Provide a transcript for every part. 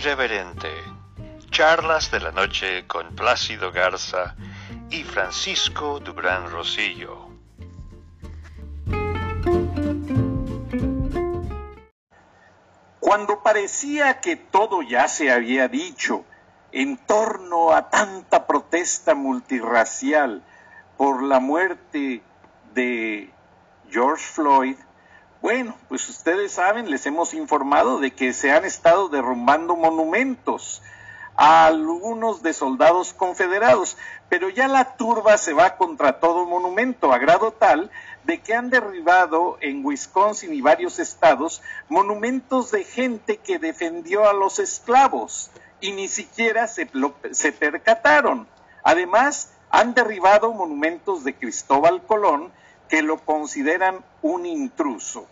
Irreverente. Charlas de la noche con Plácido Garza y Francisco Dubrán Rosillo. Cuando parecía que todo ya se había dicho en torno a tanta protesta multirracial por la muerte de George Floyd, bueno, pues ustedes saben, les hemos informado de que se han estado derrumbando monumentos a algunos de soldados confederados, pero ya la turba se va contra todo monumento, a grado tal de que han derribado en Wisconsin y varios estados monumentos de gente que defendió a los esclavos y ni siquiera se, se percataron. Además, han derribado monumentos de Cristóbal Colón que lo consideran un intruso.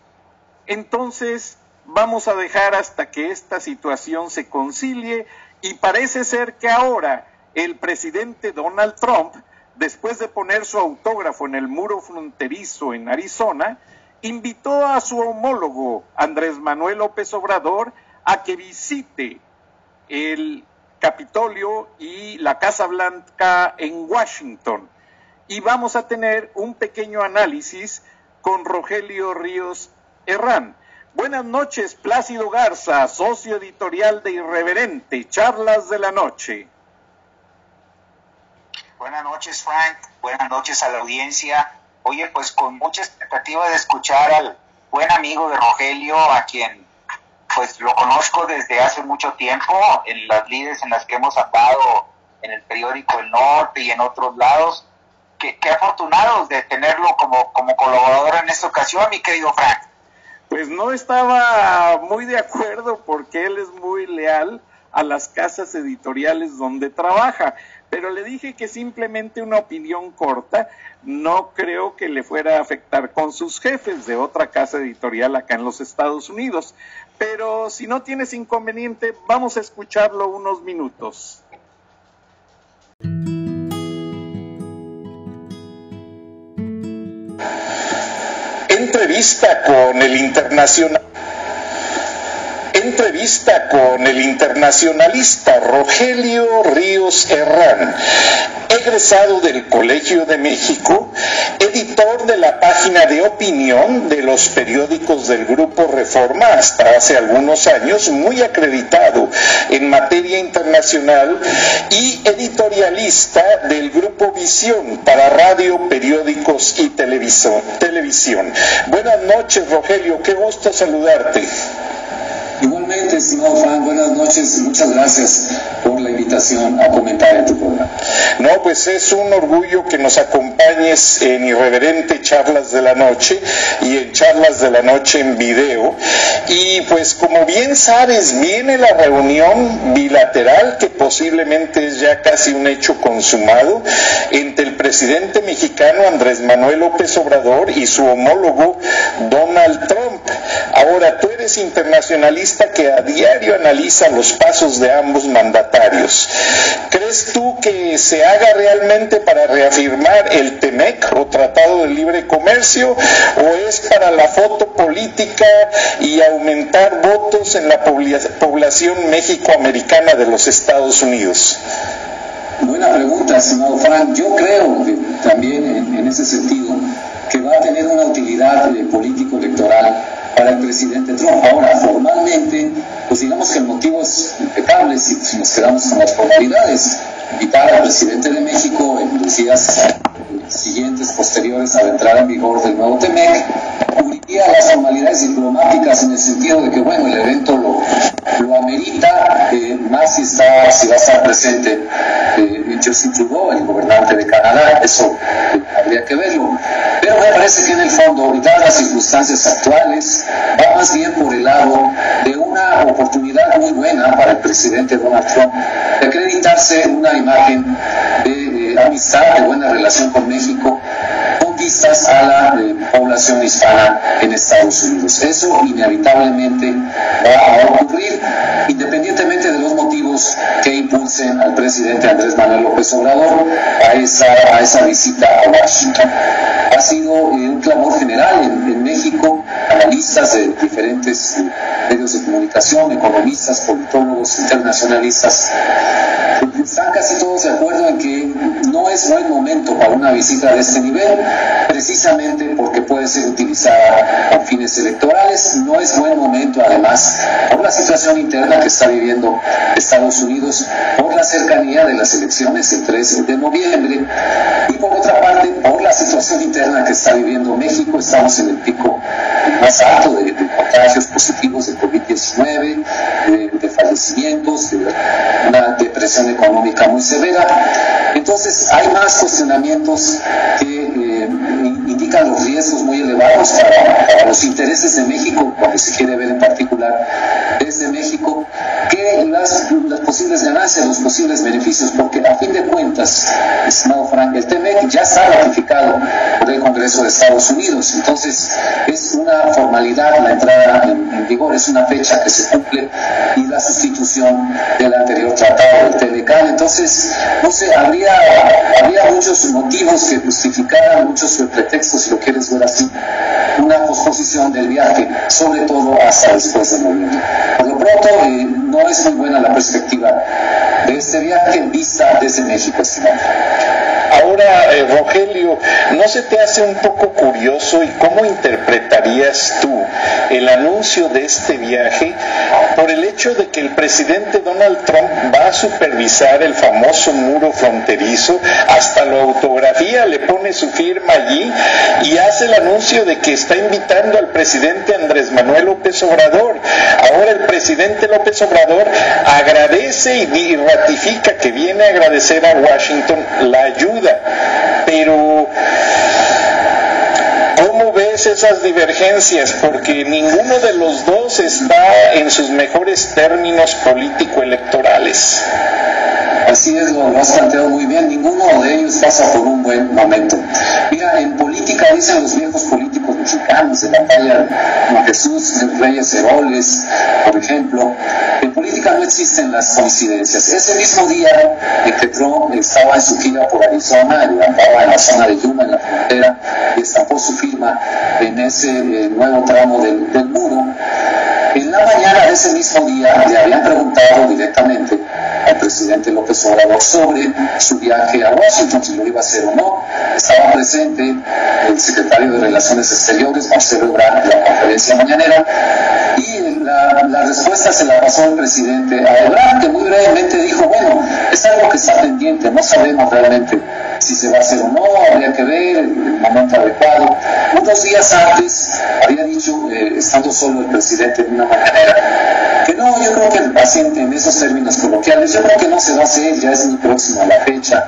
Entonces, vamos a dejar hasta que esta situación se concilie y parece ser que ahora el presidente Donald Trump, después de poner su autógrafo en el muro fronterizo en Arizona, invitó a su homólogo Andrés Manuel López Obrador a que visite el Capitolio y la Casa Blanca en Washington. Y vamos a tener un pequeño análisis con Rogelio Ríos Herrán. Buenas noches, Plácido Garza, socio editorial de Irreverente, Charlas de la Noche. Buenas noches, Frank. Buenas noches a la audiencia. Oye, pues con mucha expectativa de escuchar al buen amigo de Rogelio, a quien pues lo conozco desde hace mucho tiempo, en las líderes en las que hemos andado en el periódico El Norte y en otros lados qué, afortunados de tenerlo como, como colaborador en esta ocasión, mi querido Frank. Pues no estaba muy de acuerdo porque él es muy leal a las casas editoriales donde trabaja, pero le dije que simplemente una opinión corta no creo que le fuera a afectar con sus jefes de otra casa editorial acá en los Estados Unidos. Pero si no tienes inconveniente, vamos a escucharlo unos minutos. Entrevista con el internacionalista Rogelio Ríos Herrán, egresado del Colegio de México, editor de la página de opinión de los periódicos del Grupo Reforma hasta hace algunos años, muy acreditado en materia internacional y editorialista del Grupo Visión para radio, periódicos y televisión. Buenas noches, Rogelio, qué gusto saludarte. Buenas noches muchas gracias por la invitación a comentar en tu programa. No, pues es un orgullo que nos acompañes en Irreverente Charlas de la Noche y en Charlas de la Noche en video. Y pues como bien sabes, viene la reunión bilateral que posiblemente es ya casi un hecho consumado entre el presidente mexicano Andrés Manuel López Obrador y su homólogo Donald Trump. Ahora, tú eres internacionalista que a diario analiza los pasos de ambos mandatarios. ¿Crees tú que se haga realmente para reafirmar el TEMEC o Tratado de Libre Comercio o es para la foto política y aumentar votos en la población mexicoamericana de los Estados Unidos? Buena pregunta, estimado Frank. Yo creo que también en, ese sentido que va a tener una utilidad político-electoral para el presidente Trump. Ahora, formalmente, pues digamos que el motivo es impecable si, nos quedamos con las formalidades. Invitar al presidente de México en los días siguientes, posteriores a la entrada en vigor del nuevo TEMEC, cubriría las formalidades diplomáticas en el sentido de que, bueno, el evento lo, lo amerita, eh, más si, está, si va a estar presente eh, Justin Trudeau, el gobernante de Canadá, eso eh, habría que verlo. Pero me parece que en el fondo, dadas las circunstancias actuales, va más bien por el lado de una oportunidad muy buena para el presidente Donald Trump de acreditarse una imagen de, amistad, de buena relación con México, con vistas a la eh, población hispana en Estados Unidos. Eso inevitablemente va a ocurrir, independientemente de los motivos que impulsen al presidente Andrés Manuel López Obrador a esa, a esa visita a Washington. Ha sido eh, un clamor general en, México, a analistas de diferentes medios de comunicación, economistas, politólogos, internacionalistas, están casi todos de acuerdo en que no es buen momento para una visita de este nivel, precisamente porque puede ser utilizada con fines electorales. No es buen momento, además, por la situación interna que está viviendo Estados Unidos, por la cercanía de las elecciones el 13 de noviembre y por otra parte, por la situación interna que está viviendo México. Estamos en el pico más alto de, contagios positivos de COVID-19, de, fallecimientos, de una depresión económica muy severa. Entonces hay más cuestionamientos que eh, indican los riesgos muy elevados para, los intereses de México, lo se quiere ver en particular. Desde México, que las, las posibles ganancias, los posibles beneficios, porque a fin de cuentas, estimado Frank, el TMEC ya está ratificado por el Congreso de Estados Unidos, entonces es una formalidad la entrada en, vigor, es una fecha que se cumple y la sustitución del anterior tratado del TDK. Entonces, no sé, habría muchos motivos que justificaran, muchos pretextos, si lo quieres ver así, una posposición del viaje, sobre todo hasta después de noviembre. Por lo pronto, eh, no es muy buena la perspectiva de este viaje vista desde México. Ahora, eh, Rogelio, ¿no se te hace un poco curioso y cómo interpretarías tú el anuncio de este viaje por el hecho de que el presidente Donald Trump va a supervisar el famoso muro fronterizo, hasta la autografía le pone su firma allí y hace el anuncio de que está invitando al presidente Andrés Manuel López Obrador. Ahora el presidente López Obrador agradece y ratifica que viene a agradecer a Washington la ayuda, pero ¿Cómo esas divergencias? Porque ninguno de los dos está en sus mejores términos político-electorales. Así es, lo, has planteado muy bien. Ninguno de ellos pasa por un buen momento. Mira, en política dicen los viejos políticos mexicanos de la talla Jesús Reyes Heroles, por ejemplo, en política no existen las coincidencias. Ese mismo día en que Trump estaba en su gira por Arizona, estaba en la zona de Yuma, en la frontera, y estampó su firma en ese eh, nuevo tramo del, muro, en la mañana de ese mismo día le habían preguntado directamente al presidente López Obrador sobre su viaje a Washington, si lo iba a hacer o no. Estaba presente el secretario de Relaciones Exteriores, Marcelo Ebrard, la conferencia mañanera, y la, la, respuesta se la pasó el presidente a Ebrard, que muy brevemente dijo, bueno, es algo que está pendiente, no sabemos realmente si se va a hacer o no, habría que ver el momento adecuado. Unos días antes había dicho, eh, estando solo el presidente de una manera, que no, yo creo que el paciente en esos términos coloquiales, yo creo que no se va a hacer, ya es muy próxima la fecha,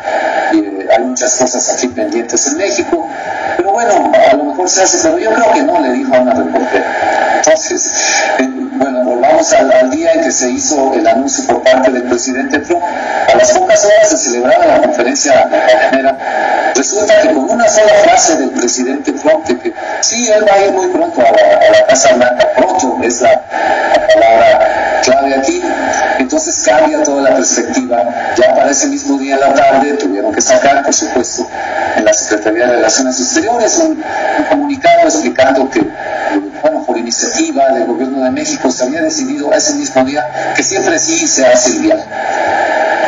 eh, hay muchas cosas aquí pendientes en México, pero bueno, a lo mejor se hace, pero yo creo que no, le dijo a una reportera. Entonces, eh, bueno, volvamos al, día en que se hizo el anuncio por parte del presidente Trump. A las pocas horas de celebrar la conferencia mañanera, resulta que con una sola frase del presidente Trump, de que sí, él va a ir muy pronto a la, Casa Blanca, pronto es la, palabra clave aquí, entonces cambia toda la perspectiva. Ya para ese mismo día en la tarde tuvieron que sacar, por supuesto, en la Secretaría de Relaciones Exteriores un, un comunicado explicando que, bueno, por iniciativa del gobierno de México, se había decidido ese mismo día que siempre sí se hace el.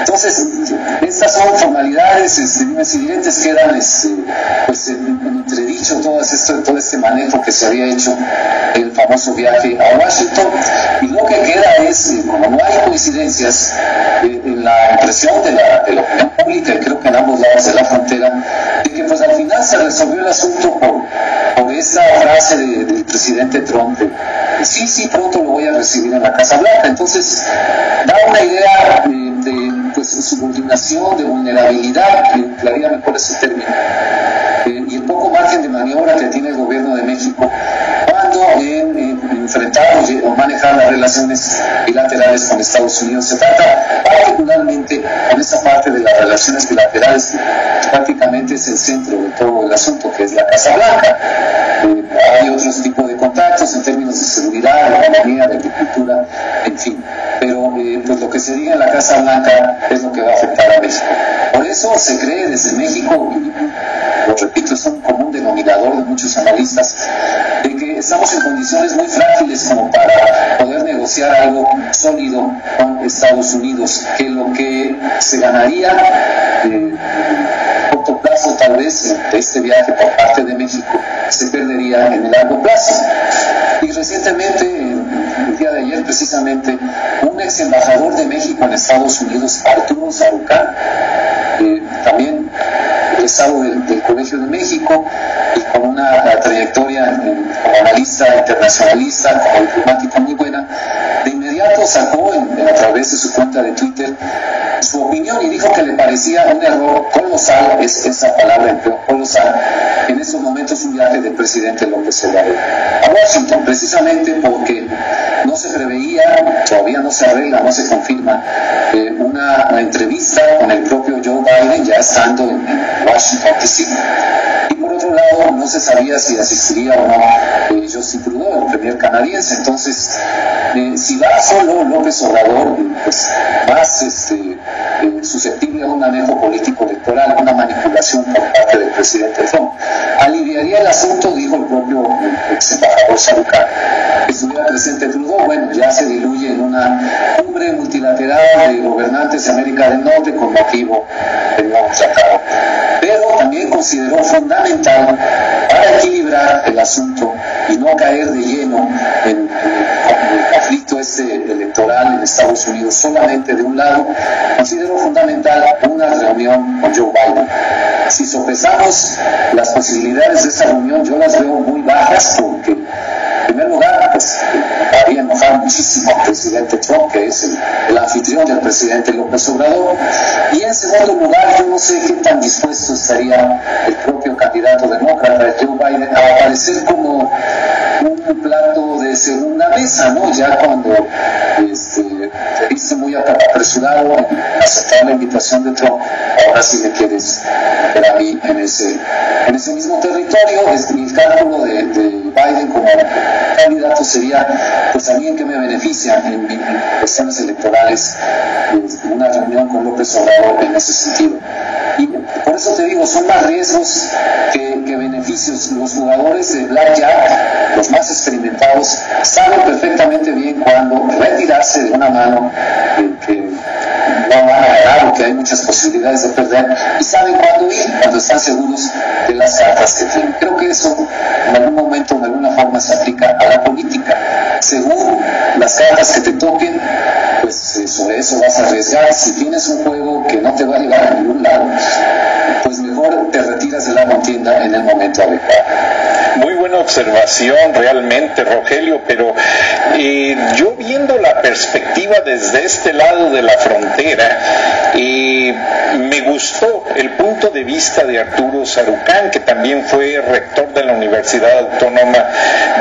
Entonces, estas son formalidades, este, dimes y quedan este, pues, en, entredicho todo, esto, todo este manejo que se había hecho el famoso viaje a Washington. Y lo que queda es, eh, como no hay coincidencias, eh, en la impresión de la, de la opinión pública, creo que en ambos lados de la frontera, de que pues al final se resolvió el asunto por, por esa frase del presidente Trump, sí, sí, pronto lo voy a recibir en la Casa Blanca. Entonces, da una idea subordinación, de vulnerabilidad, que emplearía mejor ese término, y el poco margen de maniobra que tiene el gobierno de México cuando en, enfrentar o manejar las relaciones bilaterales con Estados Unidos. Se trata particularmente con esa parte de las relaciones bilaterales prácticamente es el centro de todo el asunto, que es la Casa Blanca. Eh, hay otros tipos contactos en términos de seguridad, de economía, de agricultura, en fin. Pero eh, pues lo que se diga en la Casa Blanca es lo que va a afectar a México. Por eso se cree desde México lo repito, es un común denominador de muchos analistas, de que estamos en condiciones muy frágiles como para poder negociar algo sólido con Estados Unidos, que lo que se ganaría eh, a corto plazo tal vez este viaje por parte de México se perdería en el largo plazo. Y recientemente, el día de ayer precisamente, un ex embajador de México en Estados Unidos, Arturo Sarucán, eh, también egresado del, Colegio de México y con una trayectoria como analista internacionalista, como diplomático muy buena, de inmediato sacó a través de su cuenta de Twitter su opinión y dijo que le parecía un error colosal, es esa palabra colosal, en estos momentos un viaje del presidente López Obrador a Washington, precisamente porque no se preveía, todavía no se arregla, no se confirma, eh, una, entrevista con el propio Joe Biden ya estando en Washington, D.C. Y por otro lado, no se sabía si asistiría o no eh, Justin Trudeau, el primer canadiense. Entonces, eh, si va solo López Obrador, pues más este, susceptible a un manejo político electoral, una manipulación por parte del presidente Trump. Aliviaría el asunto, dijo el propio ex embajador Sarucán, estuviera presente Trudeau, bueno, ya se diluye en una cumbre multilateral de gobernantes de América del Norte con motivo del nuevo tratado. Pero también consideró fundamental para equilibrar el asunto y no caer de lleno en, conflicto este electoral en Estados Unidos solamente de un lado, consideró fundamental una reunión con Joe Biden. Si sopesamos las posibilidades de esta reunión, yo las veo muy bajas porque, primer lugar, pues haría enojar muchísimo al presidente Trump, que es el, el, anfitrión del presidente López Obrador, y en segundo lugar, yo no sé qué tan dispuesto estaría el propio candidato demócrata, Joe Biden, a aparecer como un plato de segunda mesa, ¿no? Ya cuando este, te viste muy apresurado en aceptar la invitación de Trump, ahora sí me quieres ver a mí en ese, en ese mismo territorio. Este, mi cálculo de, de, Biden como candidato sería, pues alguien que me beneficia en, en cuestiones electorales, una reunión con López Obrador en ese sentido. Y por eso te digo, son más riesgos que, que beneficios. Los jugadores de Blackjack, los más experimentados, saben perfectamente bien cuándo retirarse de una mano que, que no van a ganar o que hay muchas posibilidades de perder y saben cuándo ir cuando están seguros de las cartas que tienen. Creo que eso en algún momento, de alguna forma, se aplica a la política. Según las cartas que te toquen, pues eh, sobre eso vas a arriesgar. Si tienes un juego que no te va a llevar a ningún lado, pues mejor te retiras de la contienda en el momento adecuado. Muy buena observación realmente, Rogelio, pero eh, yo viendo la perspectiva desde este lado de la frontera, eh, me gustó el punto de vista de Arturo Sarucán, que también fue rector de la Universidad Autónoma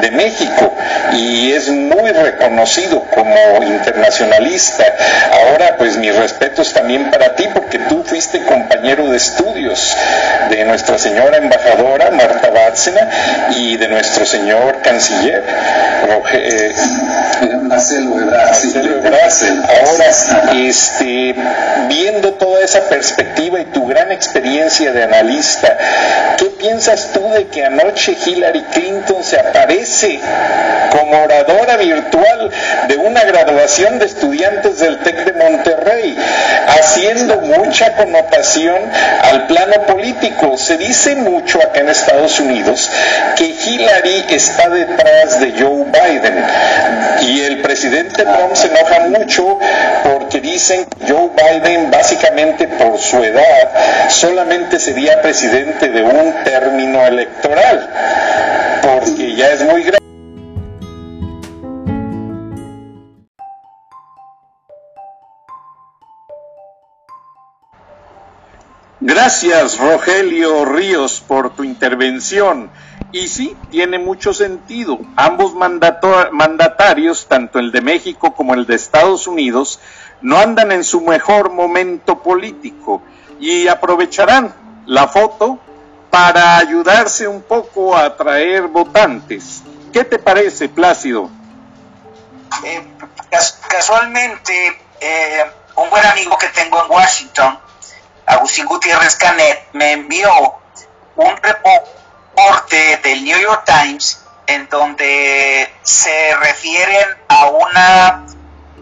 de México y es muy reconocido como internacionalista. Ahora, pues mis respetos también para ti, porque tú fuiste compañero de estudios de nuestra señora embajadora Marta Bárcena y de nuestro señor canciller eh, Marcelo Ebrard. Marcelo Ebrard. Ahora, este, viendo toda esa perspectiva y tu gran experiencia de analista, ¿qué piensas tú de que anoche Hillary Clinton se aparece como oradora virtual de una graduación de estudiantes del TEC de Monterrey, haciendo mucha connotación al plano político? Se dice mucho acá en Estados Unidos que Hillary está detrás de Joe Biden y el presidente Trump se enoja mucho porque dicen que Joe Biden básicamente por su edad solamente sería presidente de un término electoral porque ya es muy grande. Gracias, Rogelio Ríos, por tu intervención. Y sí, tiene mucho sentido. Ambos mandatarios, tanto el de México como el de Estados Unidos, no andan en su mejor momento político y aprovecharán la foto para ayudarse un poco a atraer votantes. ¿Qué te parece, Plácido? Eh, casualmente, eh, un buen amigo que tengo en Washington, Agustín Gutiérrez Canet, me envió un reporte del New York Times en donde se refieren a una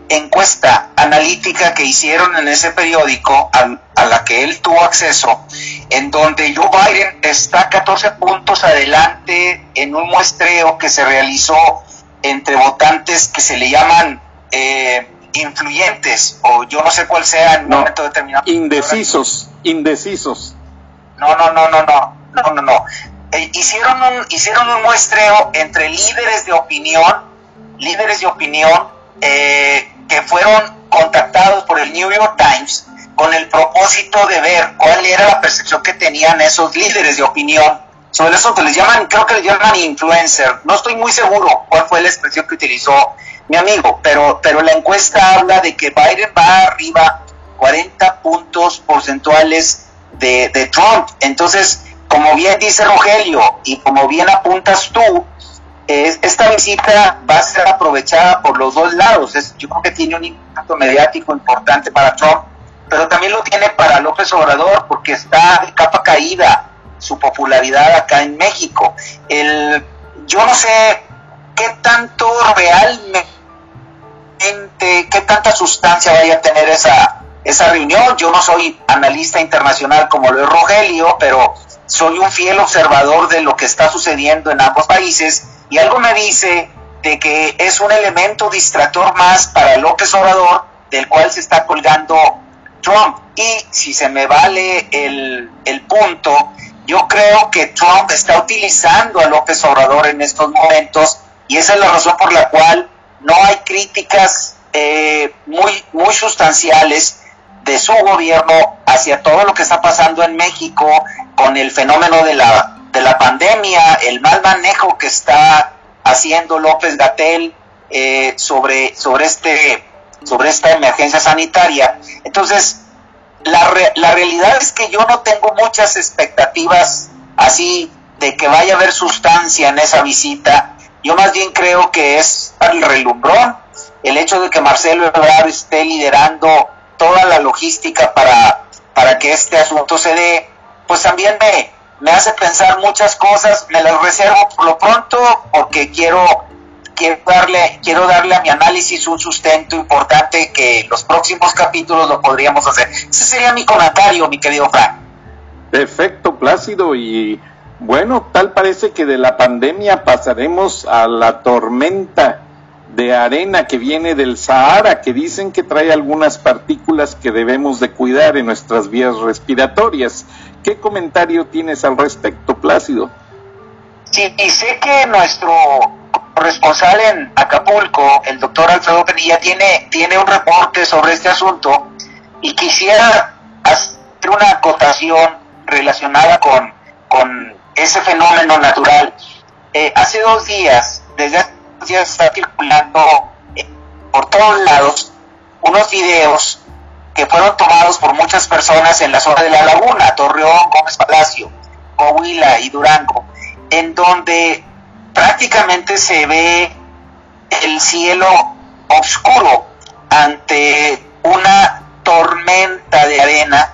encuesta analítica que hicieron en ese periódico a, la que él tuvo acceso, en donde Joe Biden está 14 puntos adelante en un muestreo que se realizó entre votantes que se le llaman eh, influyentes o yo no sé cuál sea en un momento determinado. Indecisos, indecisos. No, no, no, no, no, no, no, no. Eh, hicieron, un, hicieron un muestreo entre líderes de opinión, líderes de opinión eh, que fueron contactados por el New York Times con el propósito de ver cuál era la percepción que tenían esos líderes de opinión sobre eso que les llaman, creo que les llaman influencer. No estoy muy seguro cuál fue la expresión que utilizó mi amigo, pero, pero la encuesta habla de que Biden va arriba 40 puntos porcentuales de, Trump. Entonces, como bien dice Rogelio y como bien apuntas tú, esta visita va a ser aprovechada por los dos lados. yo creo que tiene un impacto mediático importante para Trump, pero también lo tiene para López Obrador porque está de capa caída su popularidad acá en México. El, yo no sé qué tanto realmente, qué tanta sustancia vaya a tener esa, esa reunión. Yo no soy analista internacional como lo es Rogelio, pero soy un fiel observador de lo que está sucediendo en ambos países y algo me dice de que es un elemento distractor más para López Obrador del cual se está colgando Trump. Y si se me vale el, el punto, yo creo que Trump está utilizando a López Obrador en estos momentos y esa es la razón por la cual no hay críticas eh, muy, muy sustanciales de su gobierno hacia todo lo que está pasando en México con el fenómeno de la, de la pandemia, el mal manejo que está haciendo López Gatel eh, sobre, sobre, este, sobre esta emergencia sanitaria. Entonces, la, la realidad es que yo no tengo muchas expectativas así de que vaya a haber sustancia en esa visita. Yo más bien creo que es el relumbrón, el hecho de que Marcelo Ebrard esté liderando toda la logística para, para que este asunto se dé, pues también me, me hace pensar muchas cosas, me las reservo por lo pronto porque quiero quiero darle, quiero darle a mi análisis un sustento importante que los próximos capítulos lo podríamos hacer. Ese sería mi comentario, mi querido Frank. Perfecto, Plácido. Y bueno, tal parece que de la pandemia pasaremos a la tormenta de arena que viene del Sahara, que dicen que trae algunas partículas que debemos de cuidar en nuestras vías respiratorias. ¿Qué comentario tienes al respecto, Plácido? Sí, y sé que nuestro corresponsal en Acapulco, el doctor Alfredo Penilla, tiene, tiene un reporte sobre este asunto y quisiera hacer una acotación relacionada con, con ese fenómeno natural. Eh, hace dos días, desde hace dos días está circulando eh, por todos lados unos videos que fueron tomados por muchas personas en la zona de la laguna, Torreón, Gómez Palacio, Coahuila y Durango, en donde prácticamente se ve el cielo oscuro ante una tormenta de arena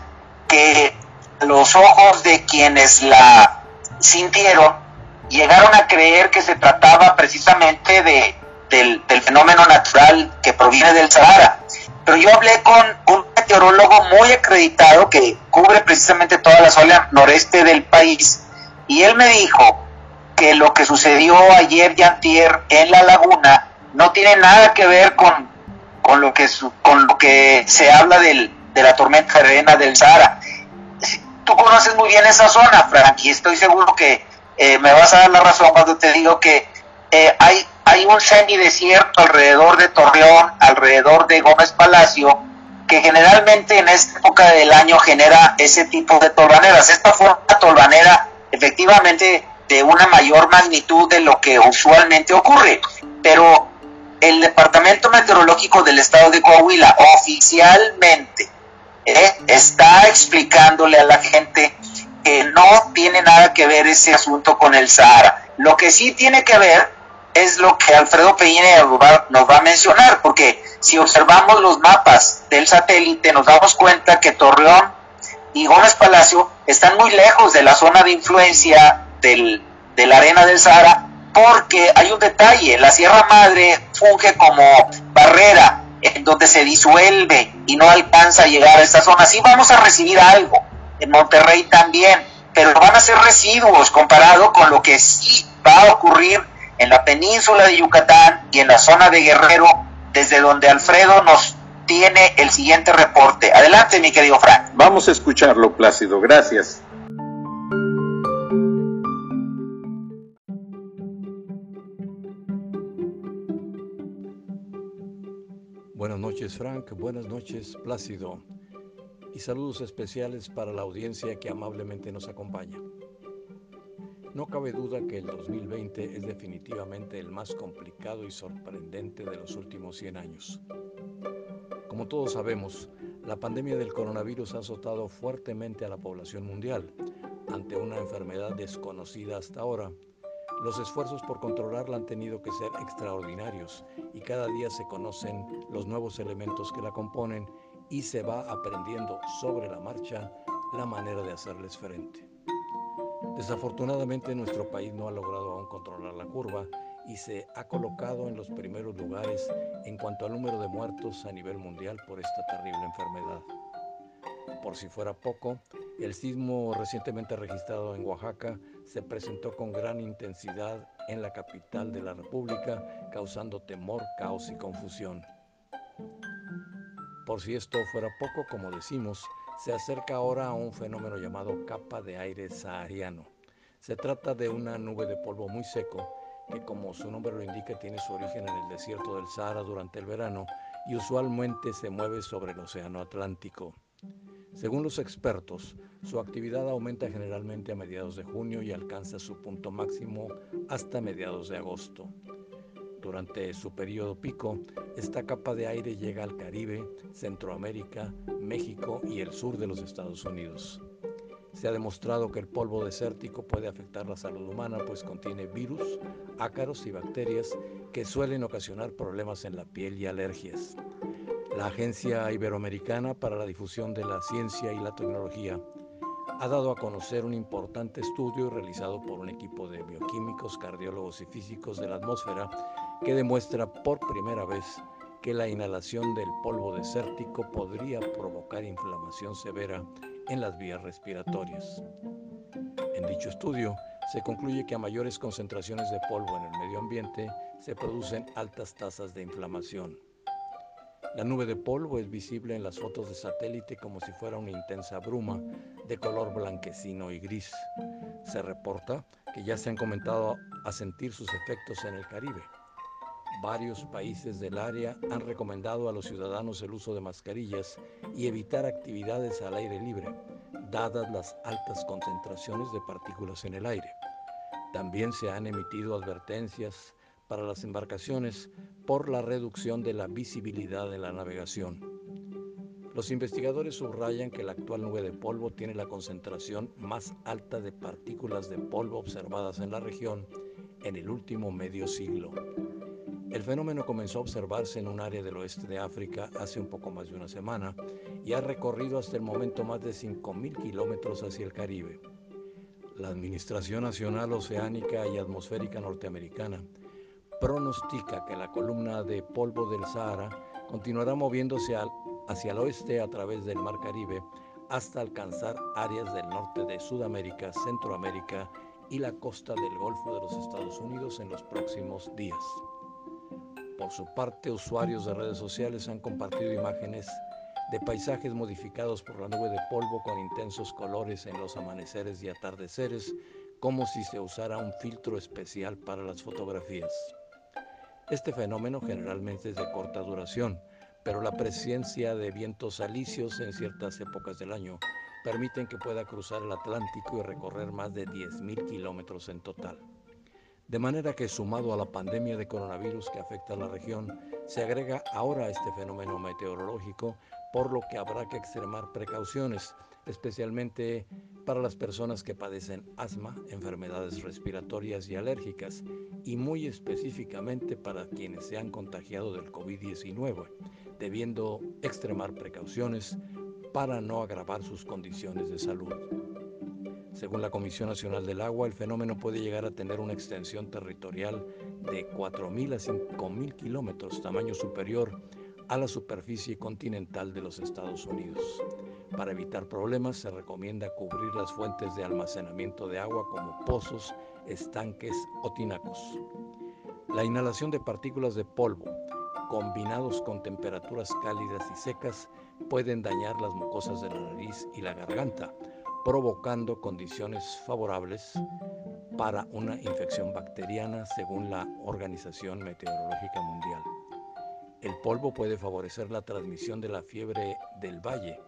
que los ojos de quienes la sintieron llegaron a creer que se trataba precisamente de, del, fenómeno natural que proviene del Sahara. Pero yo hablé con un meteorólogo muy acreditado que cubre precisamente toda la zona noreste del país y él me dijo que lo que sucedió ayer y antier en la laguna no tiene nada que ver con, con, lo, que, con lo que se habla del, de la tormenta de arena del Sahara. Tú conoces muy bien esa zona, Frank, y estoy seguro que eh, me vas a dar la razón cuando te digo que eh, hay, hay un semidesierto alrededor de Torreón, alrededor de Gómez Palacio, que generalmente en esta época del año genera ese tipo de tolvaneras. Esta fue una tolvanera efectivamente de una mayor magnitud de lo que usualmente ocurre. Pero el Departamento Meteorológico del Estado de Coahuila oficialmente eh, está explicándole a la gente que no tiene nada que ver ese asunto con el Sahara. Lo que sí tiene que ver es lo que Alfredo Peña nos va a mencionar, porque si observamos los mapas del satélite nos damos cuenta que Torreón y Gómez Palacio están muy lejos de la zona de influencia del, de la arena del Sahara porque hay un detalle, la Sierra Madre funge como barrera en donde se disuelve y no alcanza a llegar a esta zona. Sí vamos a recibir algo, en Monterrey también, pero van a ser residuos comparado con lo que sí va a ocurrir en la península de Yucatán y en la zona de Guerrero, desde donde Alfredo nos tiene el siguiente reporte. Adelante, mi querido Frank. Vamos a escucharlo, Plácido. Gracias. Noches, Frank. Buenas noches, Plácido. Y saludos especiales para la audiencia que amablemente nos acompaña. No cabe duda que el 2020 es definitivamente el más complicado y sorprendente de los últimos 100 años. Como todos sabemos, la pandemia del coronavirus ha azotado fuertemente a la población mundial ante una enfermedad desconocida hasta ahora. Los esfuerzos por controlarla han tenido que ser extraordinarios y cada día se conocen los nuevos elementos que la componen y se va aprendiendo sobre la marcha la manera de hacerles frente. Desafortunadamente nuestro país no ha logrado aún controlar la curva y se ha colocado en los primeros lugares en cuanto al número de muertos a nivel mundial por esta terrible enfermedad. Por si fuera poco, el sismo recientemente registrado en Oaxaca se presentó con gran intensidad en la capital de la República, causando temor, caos y confusión. Por si esto fuera poco, como decimos, se acerca ahora a un fenómeno llamado capa de aire sahariano. Se trata de una nube de polvo muy seco que como su nombre lo indica tiene su origen en el desierto del Sahara durante el verano y usualmente se mueve sobre el Océano Atlántico. Según los expertos, su actividad aumenta generalmente a mediados de junio y alcanza su punto máximo hasta mediados de agosto. Durante su periodo pico, esta capa de aire llega al Caribe, Centroamérica, México y el sur de los Estados Unidos. Se ha demostrado que el polvo desértico puede afectar la salud humana, pues contiene virus, ácaros y bacterias que suelen ocasionar problemas en la piel y alergias. La Agencia Iberoamericana para la Difusión de la Ciencia y la Tecnología ha dado a conocer un importante estudio realizado por un equipo de bioquímicos, cardiólogos y físicos de la atmósfera que demuestra por primera vez que la inhalación del polvo desértico podría provocar inflamación severa en las vías respiratorias. En dicho estudio, se concluye que a mayores concentraciones de polvo en el medio ambiente se producen altas tasas de inflamación. La nube de polvo es visible en las fotos de satélite como si fuera una intensa bruma de color blanquecino y gris. Se reporta que ya se han comentado a sentir sus efectos en el Caribe. Varios países del área han recomendado a los ciudadanos el uso de mascarillas y evitar actividades al aire libre, dadas las altas concentraciones de partículas en el aire. También se han emitido advertencias para las embarcaciones por la reducción de la visibilidad de la navegación. Los investigadores subrayan que la actual nube de polvo tiene la concentración más alta de partículas de polvo observadas en la región en el último medio siglo. El fenómeno comenzó a observarse en un área del oeste de África hace un poco más de una semana y ha recorrido hasta el momento más de 5.000 kilómetros hacia el Caribe. La Administración Nacional Oceánica y Atmosférica Norteamericana pronostica que la columna de polvo del Sahara continuará moviéndose hacia el oeste a través del Mar Caribe hasta alcanzar áreas del norte de Sudamérica, Centroamérica y la costa del Golfo de los Estados Unidos en los próximos días. Por su parte, usuarios de redes sociales han compartido imágenes de paisajes modificados por la nube de polvo con intensos colores en los amaneceres y atardeceres, como si se usara un filtro especial para las fotografías. Este fenómeno generalmente es de corta duración, pero la presencia de vientos alisios en ciertas épocas del año permiten que pueda cruzar el Atlántico y recorrer más de 10.000 kilómetros en total. De manera que sumado a la pandemia de coronavirus que afecta a la región, se agrega ahora este fenómeno meteorológico, por lo que habrá que extremar precauciones, especialmente para las personas que padecen asma, enfermedades respiratorias y alérgicas, y muy específicamente para quienes se han contagiado del COVID-19, debiendo extremar precauciones para no agravar sus condiciones de salud. Según la Comisión Nacional del Agua, el fenómeno puede llegar a tener una extensión territorial de 4.000 a 5.000 kilómetros, tamaño superior a la superficie continental de los Estados Unidos. Para evitar problemas se recomienda cubrir las fuentes de almacenamiento de agua como pozos, estanques o tinacos. La inhalación de partículas de polvo, combinados con temperaturas cálidas y secas, pueden dañar las mucosas de la nariz y la garganta, provocando condiciones favorables para una infección bacteriana según la Organización Meteorológica Mundial. El polvo puede favorecer la transmisión de la fiebre del valle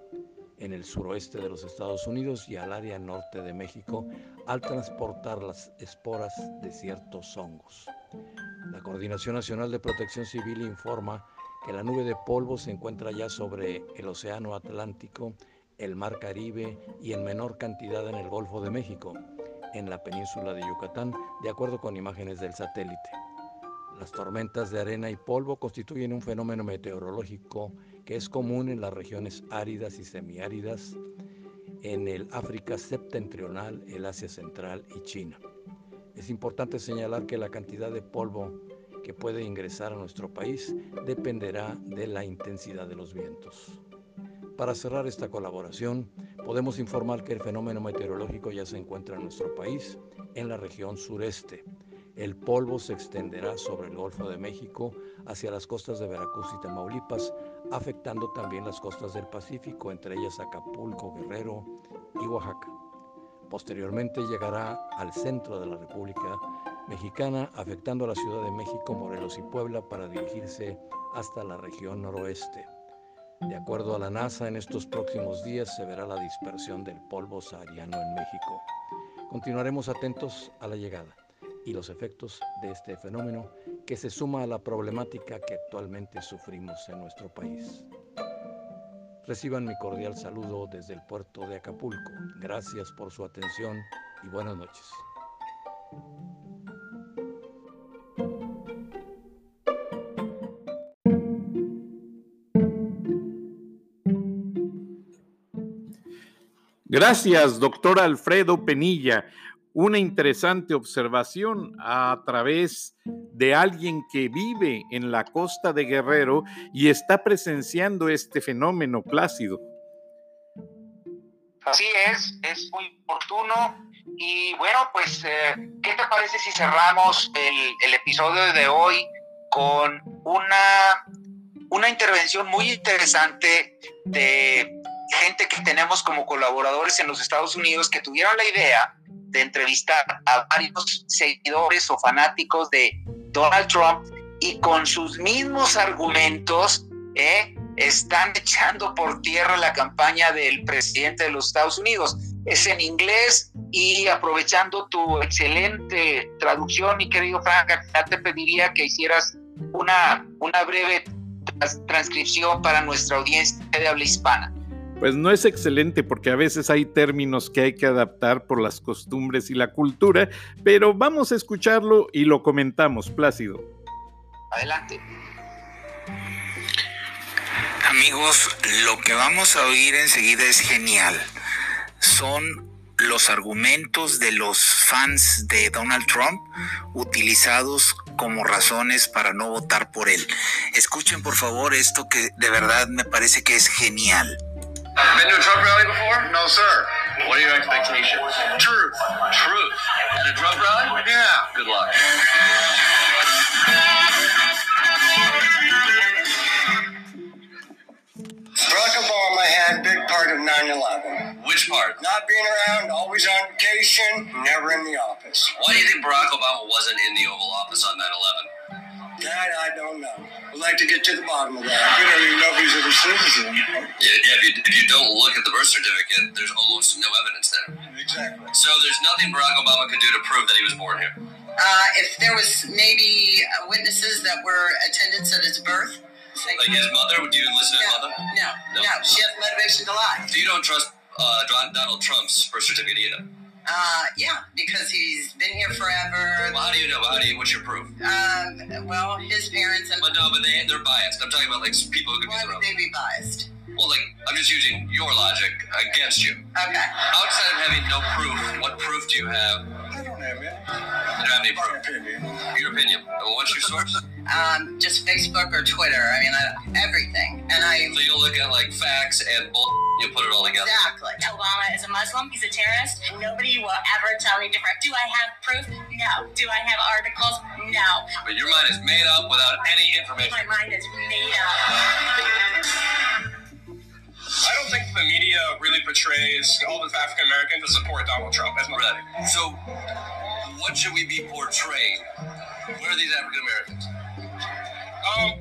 en el suroeste de los Estados Unidos y al área norte de México al transportar las esporas de ciertos hongos. La Coordinación Nacional de Protección Civil informa que la nube de polvo se encuentra ya sobre el Océano Atlántico, el Mar Caribe y en menor cantidad en el Golfo de México, en la península de Yucatán, de acuerdo con imágenes del satélite. Las tormentas de arena y polvo constituyen un fenómeno meteorológico que es común en las regiones áridas y semiáridas, en el África septentrional, el Asia Central y China. Es importante señalar que la cantidad de polvo que puede ingresar a nuestro país dependerá de la intensidad de los vientos. Para cerrar esta colaboración, podemos informar que el fenómeno meteorológico ya se encuentra en nuestro país, en la región sureste. El polvo se extenderá sobre el Golfo de México hacia las costas de Veracruz y Tamaulipas, afectando también las costas del Pacífico, entre ellas Acapulco, Guerrero y Oaxaca. Posteriormente llegará al centro de la República Mexicana, afectando a la Ciudad de México, Morelos y Puebla para dirigirse hasta la región noroeste. De acuerdo a la NASA, en estos próximos días se verá la dispersión del polvo sahariano en México. Continuaremos atentos a la llegada y los efectos de este fenómeno que se suma a la problemática que actualmente sufrimos en nuestro país. Reciban mi cordial saludo desde el puerto de Acapulco. Gracias por su atención y buenas noches. Gracias, doctor Alfredo Penilla. Una interesante observación a través de alguien que vive en la costa de Guerrero y está presenciando este fenómeno plácido. Así es, es muy oportuno. Y bueno, pues, eh, ¿qué te parece si cerramos el, el, episodio de hoy con una, una intervención muy interesante de gente que tenemos como colaboradores en los Estados Unidos que tuvieron la idea de entrevistar a varios seguidores o fanáticos de Donald Trump y con sus mismos argumentos ¿eh? están echando por tierra la campaña del presidente de los Estados Unidos. Es en inglés y aprovechando tu excelente traducción, mi querido Frank, ya te pediría que hicieras una, una breve transcripción para nuestra audiencia de habla hispana. Pues no es excelente porque a veces hay términos que hay que adaptar por las costumbres y la cultura, pero vamos a escucharlo y lo comentamos, Plácido. Adelante. Amigos, lo que vamos a oír enseguida es genial. Son los argumentos de los fans de Donald Trump utilizados como razones para no votar por él. Escuchen por favor esto que de verdad me parece que es genial. Been to a Trump rally before? No, sir. What are your expectations? Truth. Truth. The Trump rally? Yeah. Good luck. Barack Obama had a big part of 9-11. Which part? Not being around, always on vacation, never in the office. Why do you think Barack Obama wasn't in the Oval Office on 9-11? That I don't know. We'd like to get to the bottom of that. We don't even know if he's a citizen. Yeah, yeah if, you, if you don't look at the birth certificate, there's almost no evidence there. Exactly. So there's nothing Barack Obama could do to prove that he was born here. Uh, if there was maybe witnesses that were attendance at his birth. Like his mother? Would you listen to his no, mother? No, no, no. She has motivation to lie. So you don't trust uh, Donald Trump's birth certificate either? Uh, yeah, because he's been here forever. Well, how do you know? How do you? What's your proof? Um, well, his parents. And but no, but they they're biased. I'm talking about like people who could Why be would they be biased? Well, like I'm just using your logic against you. Okay. Outside of having no proof what proof do you have? I don't have it. You don't have any proof. Opinion. Your opinion. And what's your source? Um, just Facebook or Twitter. I mean, I, everything. And I So you'll look at like facts and bull. You'll put it all together. exactly. Obama is a Muslim, he's a terrorist. Nobody will ever tell me different. Do I have proof? No. Do I have articles? No. But your mind is made up without any information. My mind is made up. I don't think the media really portrays all the African Americans to support Donald Trump as much. Right. So, what should we be portraying? Where are these African Americans? Um,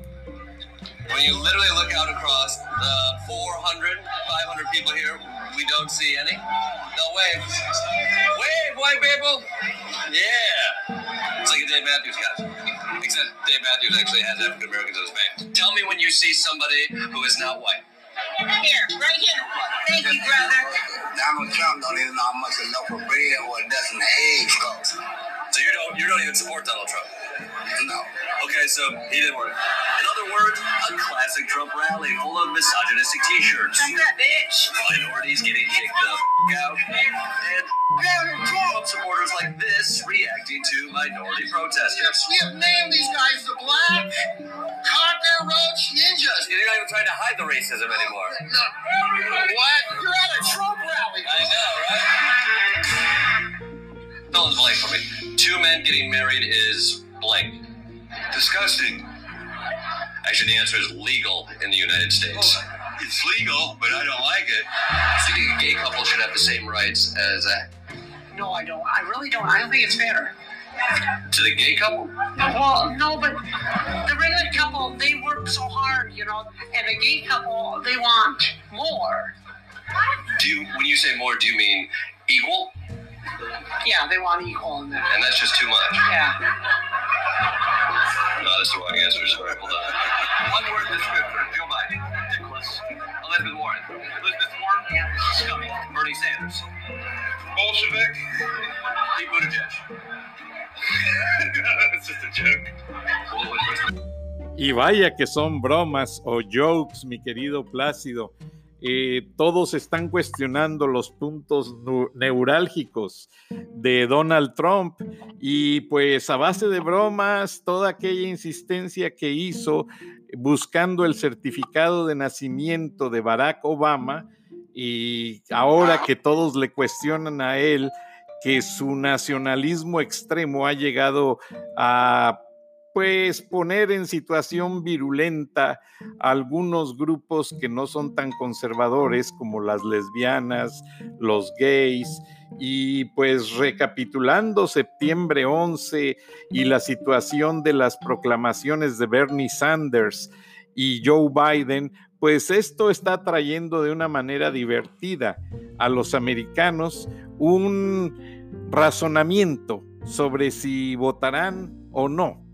When you literally look out across the 400, 500 people here, we don't see any. No wave. Wave, white people. Yeah. It's like a Dave Matthews guy. Except Dave Matthews actually has African Americans in his band. Tell me when you see somebody who is not white. Here, right here. Thank you, brother. Donald Trump don't even know how much a loaf of bread or a dozen eggs cost. So you don't you don't even support Donald Trump. No. Okay, so he didn't work. In other words, a classic Trump rally full of misogynistic T-shirts. I'm that bitch. minorities getting kicked the f- out, and Trump supporters like this reacting to minority protesters. We have named these guys the black cockroach ninjas. You're not even trying to hide the racism anymore. What? You're at a Trump rally. I know, right? Fill in blank for me. Two men getting married is blank. Disgusting. Actually, the answer is legal in the United States. it's legal, but I don't like it. So you think a gay couple should have the same rights as a No, I don't. I really don't. I don't think it's fair. to the gay couple? Well, no, but the regular couple, they work so hard, you know, and the gay couple, they want more. Do you, when you say more, do you mean equal? Yeah, they want equal in that. And that's just too much. Yeah. No, that's the wrong answer. Sorry, hold on. One word descriptor. Joe Biden. Nicholas. Elizabeth Warren. Elizabeth Warren. Scummy. Bernie Sanders. Bolshevik. Pete Buttigieg. it's just a joke. Well, what's- Y vaya que son bromas o jokes, mi querido Plácido. Eh, todos están cuestionando los puntos neurálgicos de Donald Trump. Y pues a base de bromas, toda aquella insistencia que hizo buscando el certificado de nacimiento de Barack Obama y ahora que todos le cuestionan a él que su nacionalismo extremo ha llegado a pues poner en situación virulenta a algunos grupos que no son tan conservadores como las lesbianas, los gays, y pues recapitulando septiembre 11 y la situación de las proclamaciones de Bernie Sanders y Joe Biden, pues esto está trayendo de una manera divertida a los americanos un razonamiento sobre si votarán o no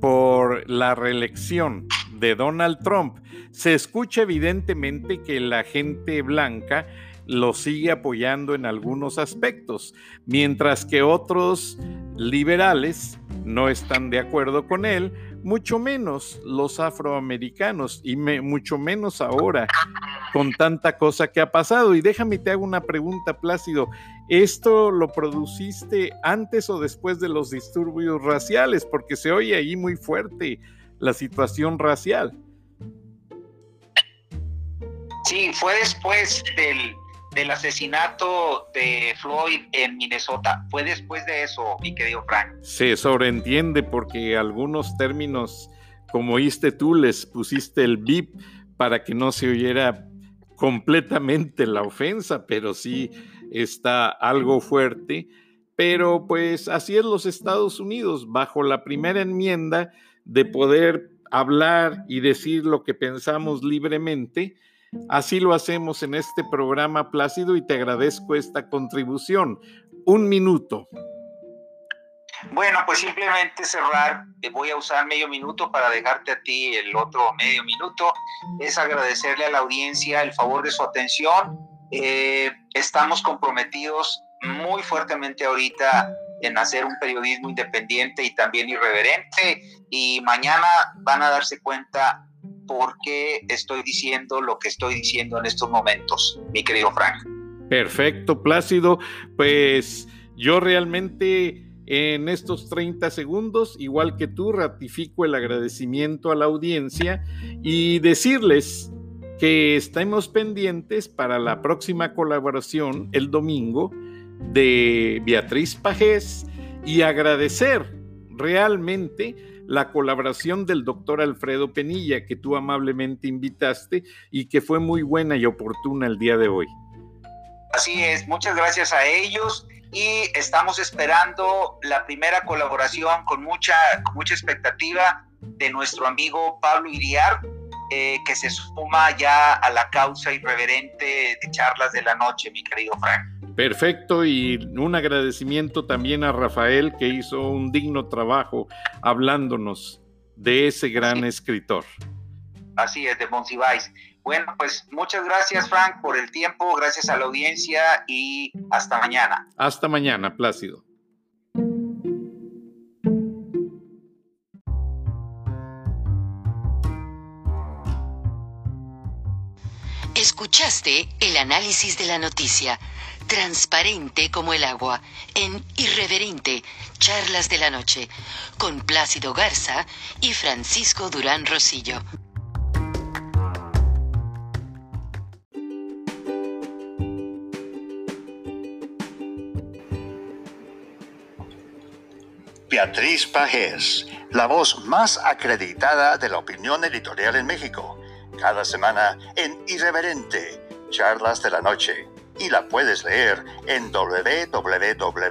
por la reelección de Donald Trump, se escucha evidentemente que la gente blanca lo sigue apoyando en algunos aspectos, mientras que otros liberales no están de acuerdo con él, mucho menos los afroamericanos y mucho menos ahora con tanta cosa que ha pasado. Y déjame te hago una pregunta, Plácido. ¿Esto lo produciste antes o después de los disturbios raciales? Porque se oye ahí muy fuerte la situación racial. Sí, fue después del, del asesinato de Floyd en Minnesota. Fue después de eso, mi querido Frank. Se sobreentiende porque algunos términos, como oíste tú, les pusiste el bip para que no se oyera completamente la ofensa, pero sí está algo fuerte. Pero pues así es los Estados Unidos, bajo la primera enmienda de poder hablar y decir lo que pensamos libremente. Así lo hacemos en este programa Plácido y te agradezco esta contribución. Un minuto. Bueno, pues simplemente cerrar, eh, voy a usar medio minuto para dejarte a ti el otro medio minuto, es agradecerle a la audiencia el favor de su atención. Eh, estamos comprometidos muy fuertemente ahorita en hacer un periodismo independiente y también irreverente y mañana van a darse cuenta por qué estoy diciendo lo que estoy diciendo en estos momentos, mi querido Frank. Perfecto, Plácido. Pues Yo realmente en estos 30 segundos, igual que tú, ratifico el agradecimiento a la audiencia y decirles que estemos pendientes para la próxima colaboración el domingo de Beatriz Pajés y agradecer realmente la colaboración del doctor Alfredo Penilla que tú amablemente invitaste y que fue muy buena y oportuna el día de hoy. Así es, muchas gracias a ellos y estamos esperando la primera colaboración con mucha, mucha expectativa de nuestro amigo Pablo Iriar, eh, que se suma ya a la causa irreverente de charlas de la noche, mi querido Frank. Perfecto, y un agradecimiento también a Rafael que hizo un digno trabajo hablándonos de ese gran escritor. Así es, de Monsiváis. Bueno, pues muchas gracias, Frank, por el tiempo, gracias a la audiencia y hasta mañana. Hasta mañana, Plácido. Escuchaste el análisis de la noticia, transparente como el agua, en Irreverente, Charlas de la Noche, con Plácido Garza y Francisco Durán Rosillo. Beatriz Pajés, la voz más acreditada de la opinión editorial en México. Cada semana en Irreverente, Charlas de la Noche. Y la puedes leer en www.siempre.mx.